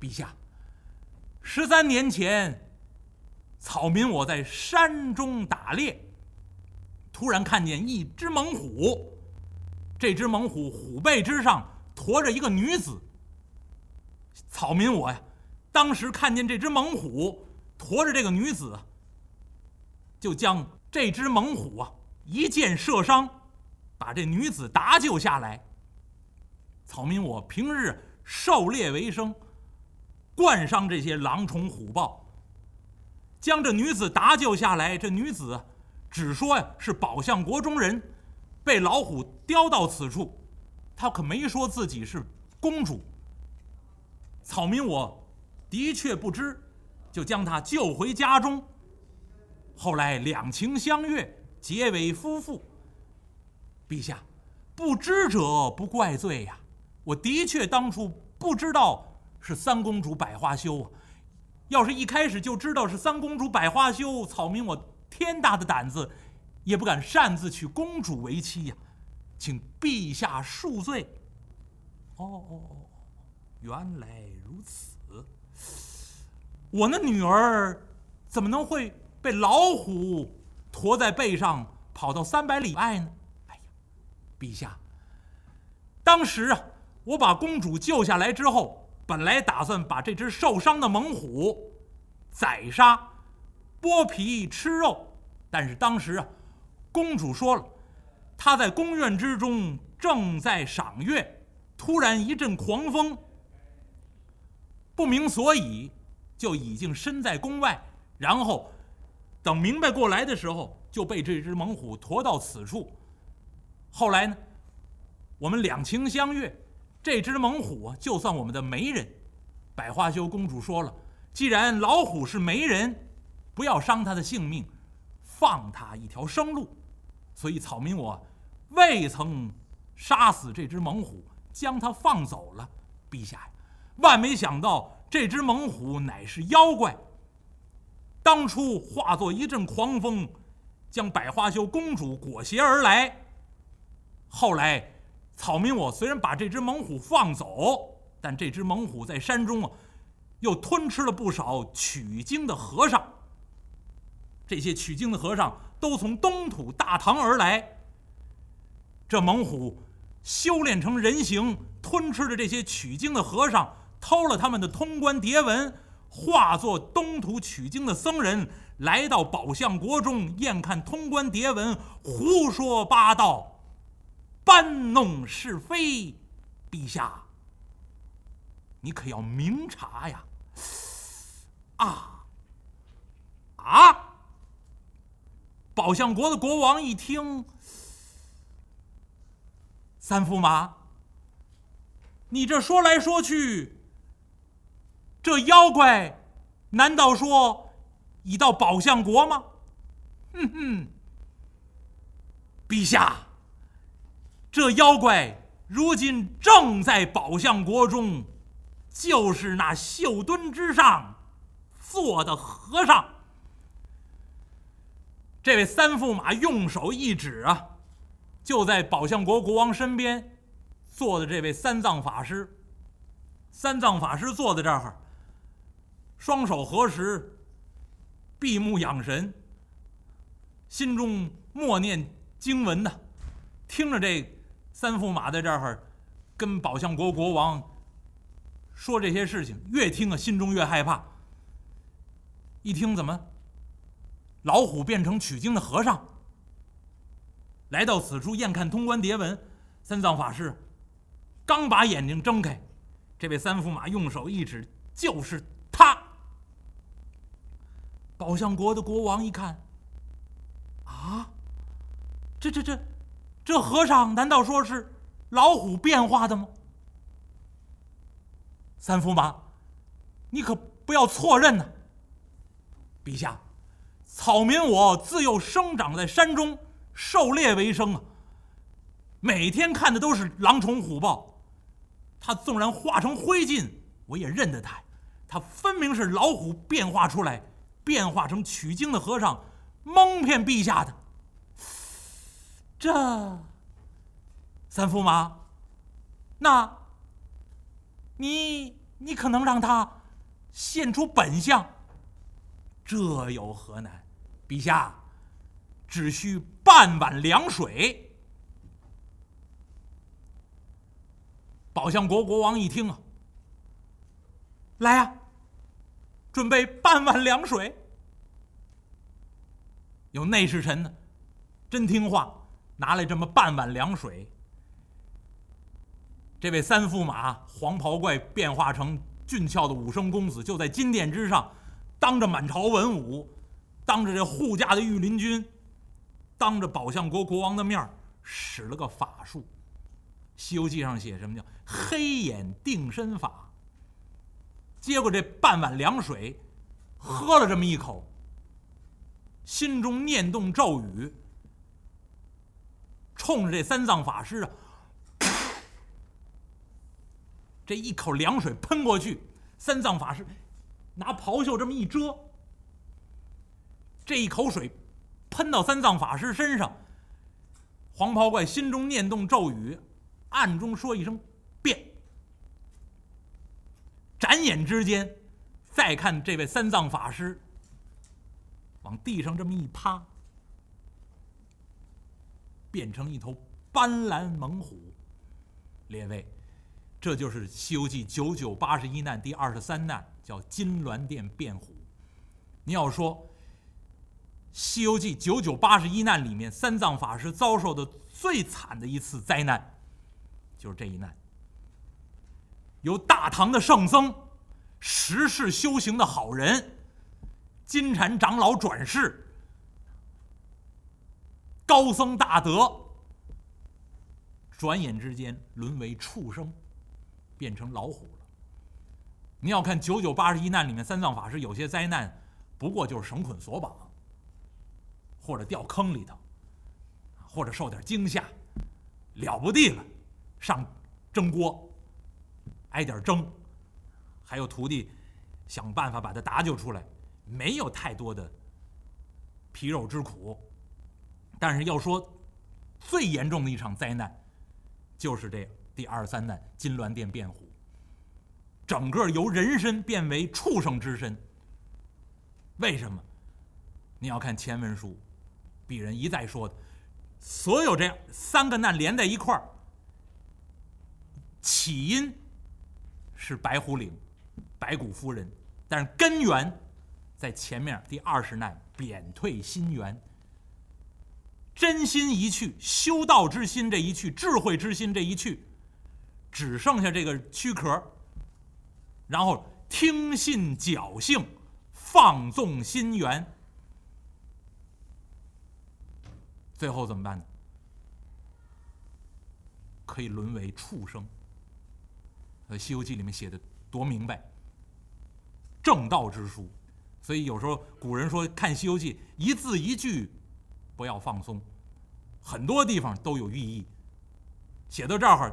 陛下，十三年前，草民我在山中打猎，突然看见一只猛虎，这只猛虎虎背之上驮着一个女子。草民我呀，当时看见这只猛虎驮着这个女子，就将这只猛虎啊一箭射伤，把这女子搭救下来。草民我平日狩猎为生。惯伤这些狼虫虎豹，将这女子搭救下来。这女子只说呀是宝象国中人，被老虎叼到此处，她可没说自己是公主。草民我的确不知，就将她救回家中。后来两情相悦，结为夫妇。陛下，不知者不怪罪呀。我的确当初不知道。是三公主百花羞啊！要是一开始就知道是三公主百花羞，草民我天大的胆子，也不敢擅自娶公主为妻呀！请陛下恕罪。哦哦哦，原来如此。我那女儿怎么能会被老虎驮在背上跑到三百里外呢？哎呀，陛下，当时啊，我把公主救下来之后。本来打算把这只受伤的猛虎宰杀，剥皮吃肉，但是当时啊，公主说了，她在宫院之中正在赏月，突然一阵狂风，不明所以，就已经身在宫外，然后等明白过来的时候，就被这只猛虎驮到此处。后来呢，我们两情相悦。这只猛虎，就算我们的媒人。百花羞公主说了：“既然老虎是媒人，不要伤他的性命，放他一条生路。所以草民我未曾杀死这只猛虎，将他放走了。陛下，万没想到这只猛虎乃是妖怪。当初化作一阵狂风，将百花羞公主裹挟而来。后来。”草民我虽然把这只猛虎放走，但这只猛虎在山中啊，又吞吃了不少取经的和尚。这些取经的和尚都从东土大唐而来。这猛虎修炼成人形，吞吃了这些取经的和尚，偷了他们的通关牒文，化作东土取经的僧人，来到宝象国中，验看通关牒文，胡说八道。搬弄是非，陛下，你可要明察呀！啊啊！宝象国的国王一听，三驸马，你这说来说去，这妖怪难道说已到宝象国吗？哼哼，陛下。这妖怪如今正在宝象国中，就是那绣墩之上坐的和尚。这位三驸马用手一指啊，就在宝象国国王身边坐的这位三藏法师。三藏法师坐在这儿，双手合十，闭目养神，心中默念经文呢，听着这。三驸马在这儿跟宝象国国王说这些事情，越听啊心中越害怕。一听怎么老虎变成取经的和尚，来到此处验看通关牒文，三藏法师刚把眼睛睁开，这位三驸马用手一指，就是他。宝象国的国王一看，啊，这这这。这和尚难道说是老虎变化的吗？三驸马，你可不要错认呐。陛下，草民我自幼生长在山中，狩猎为生啊，每天看的都是狼虫虎豹。他纵然化成灰烬，我也认得他。他分明是老虎变化出来，变化成取经的和尚，蒙骗陛下的。这三驸马，那，你你可能让他现出本相，这有何难？陛下，只需半碗凉水。宝相国国王一听啊，来呀，准备半碗凉水。有内侍臣呢，真听话，拿来这么半碗凉水。这位三驸马黄袍怪变化成俊俏的武生公子，就在金殿之上，当着满朝文武，当着这护驾的御林军，当着宝相国国王的面使了个法术。《西游记》上写什么叫“黑眼定身法”？接过这半碗凉水，喝了这么一口，心中念动咒语，冲着这三藏法师啊。这一口凉水喷过去，三藏法师拿袍袖这么一遮，这一口水喷到三藏法师身上，黄袍怪心中念动咒语，暗中说一声“变”。眨眼之间，再看这位三藏法师往地上这么一趴，变成一头斑斓猛虎。列位。这就是《西游记》九九八十一难第二十三难，叫金銮殿变虎。你要说，《西游记》九九八十一难里面，三藏法师遭受的最惨的一次灾难，就是这一难。由大唐的圣僧、十世修行的好人、金蝉长老转世、高僧大德，转眼之间沦为畜生。变成老虎了。你要看九九八十一难里面，三藏法师有些灾难，不过就是绳捆索绑，或者掉坑里头，或者受点惊吓，了不地了，上蒸锅，挨点蒸，还有徒弟想办法把他搭救出来，没有太多的皮肉之苦。但是要说最严重的一场灾难，就是这。第二三难，金銮殿变虎，整个由人身变为畜生之身。为什么？你要看前文书，鄙人一再说的，所有这三个难连在一块儿，起因是白虎岭白骨夫人，但是根源在前面第二十难贬退心源。真心一去，修道之心这一去，智慧之心这一去。只剩下这个躯壳，然后听信侥幸，放纵心源，最后怎么办呢？可以沦为畜生。呃，《西游记》里面写的多明白，正道之书。所以有时候古人说看《西游记》，一字一句不要放松，很多地方都有寓意。写到这儿。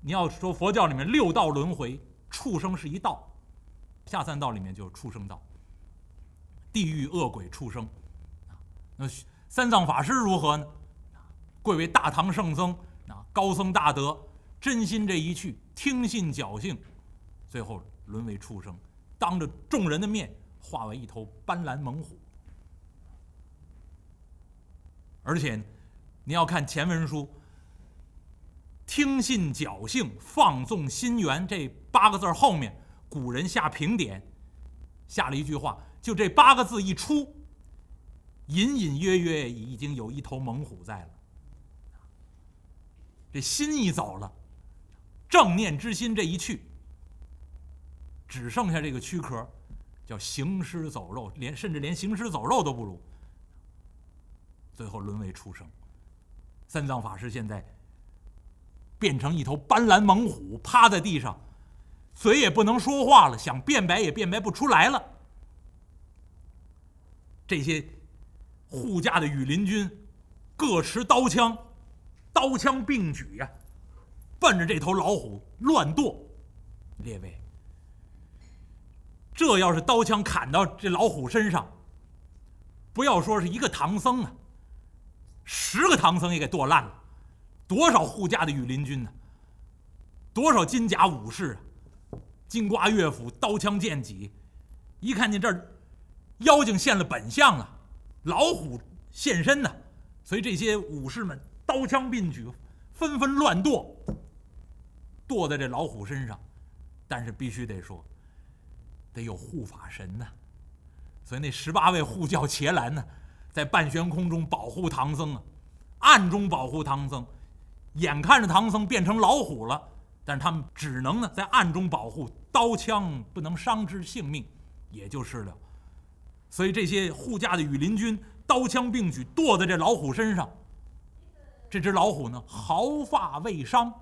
你要说佛教里面六道轮回，畜生是一道，下三道里面就是畜生道。地狱恶鬼畜生，那三藏法师如何呢？贵为大唐圣僧，啊，高僧大德，真心这一去，听信侥幸，最后沦为畜生，当着众人的面化为一头斑斓猛虎。而且，你要看前文书。听信侥幸，放纵心源，这八个字后面，古人下评点，下了一句话，就这八个字一出，隐隐约约已经有一头猛虎在了。这心一走了，正念之心这一去，只剩下这个躯壳，叫行尸走肉，连甚至连行尸走肉都不如，最后沦为畜生。三藏法师现在。变成一头斑斓猛虎，趴在地上，嘴也不能说话了，想辩白也辩白不出来了。这些护驾的羽林军各持刀枪，刀枪并举呀，奔着这头老虎乱剁。列位，这要是刀枪砍到这老虎身上，不要说是一个唐僧啊，十个唐僧也给剁烂了。多少护驾的羽林军呢？多少金甲武士啊！金瓜乐府，刀枪剑戟，一看见这儿，妖精现了本相了，老虎现身呢，所以这些武士们刀枪并举，纷纷乱剁，剁在这老虎身上。但是必须得说，得有护法神呢，所以那十八位护教伽蓝呢，在半悬空中保护唐僧啊，暗中保护唐僧，眼看着唐僧变成老虎了，但是他们只能呢在暗中保护，刀枪不能伤之性命，也就是了。所以这些护驾的羽林军刀枪并举，剁在这老虎身上。这只老虎呢，毫发未伤。